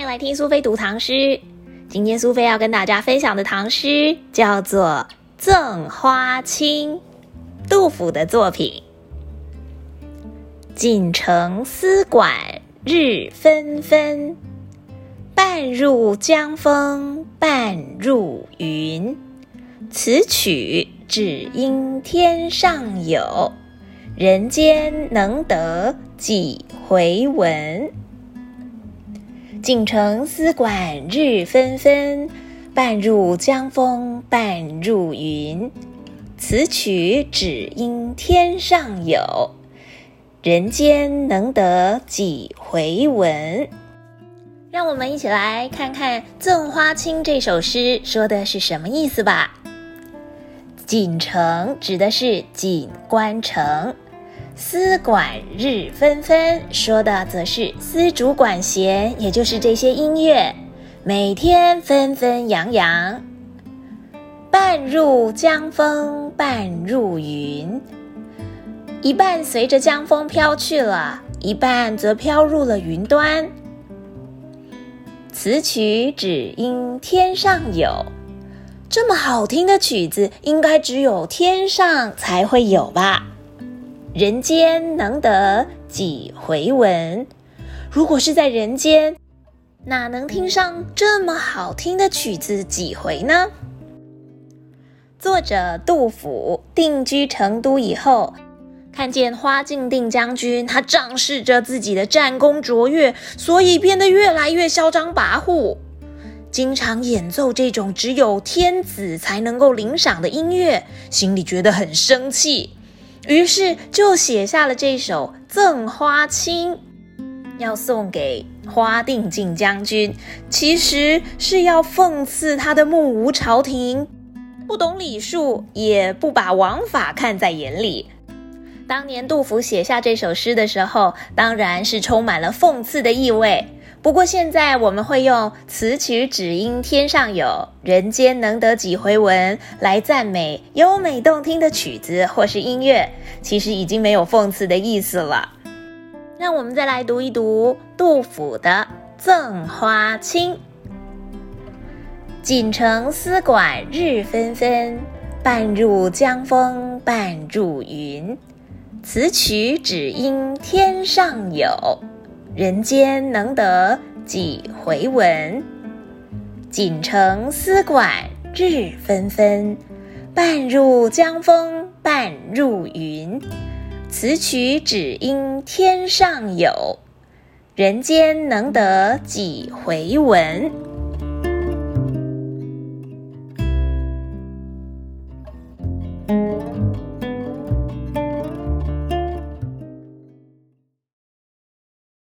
迎来听苏菲读唐诗。今天苏菲要跟大家分享的唐诗叫做《赠花卿》，杜甫的作品。锦城丝管日纷纷，半入江风半入云。此曲只应天上有，人间能得几回闻？锦城丝管日纷纷，半入江风半入云。此曲只应天上有，人间能得几回闻？让我们一起来看看《赠花卿》这首诗说的是什么意思吧。锦城指的是锦官城。丝管日纷纷，说的则是丝竹管弦，也就是这些音乐，每天纷纷扬扬。半入江风，半入云，一半随着江风飘去了，一半则飘入了云端。此曲只应天上有，这么好听的曲子，应该只有天上才会有吧。人间能得几回闻？如果是在人间，哪能听上这么好听的曲子几回呢？作者杜甫定居成都以后，看见花敬定将军，他仗势着自己的战功卓越，所以变得越来越嚣张跋扈，经常演奏这种只有天子才能够领赏的音乐，心里觉得很生气。于是就写下了这首《赠花卿》，要送给花定晋将军，其实是要讽刺他的目无朝廷，不懂礼数，也不把王法看在眼里。当年杜甫写下这首诗的时候，当然是充满了讽刺的意味。不过现在我们会用“此曲只应天上有，人间能得几回闻”来赞美优美动听的曲子或是音乐，其实已经没有讽刺的意思了。让我们再来读一读杜甫的《赠花卿》：锦城丝管日纷纷，半入江风半入云。此曲只应天上有。人间能得几回闻？锦城丝管日纷纷，半入江风半入云。此曲只应天上有，人间能得几回闻？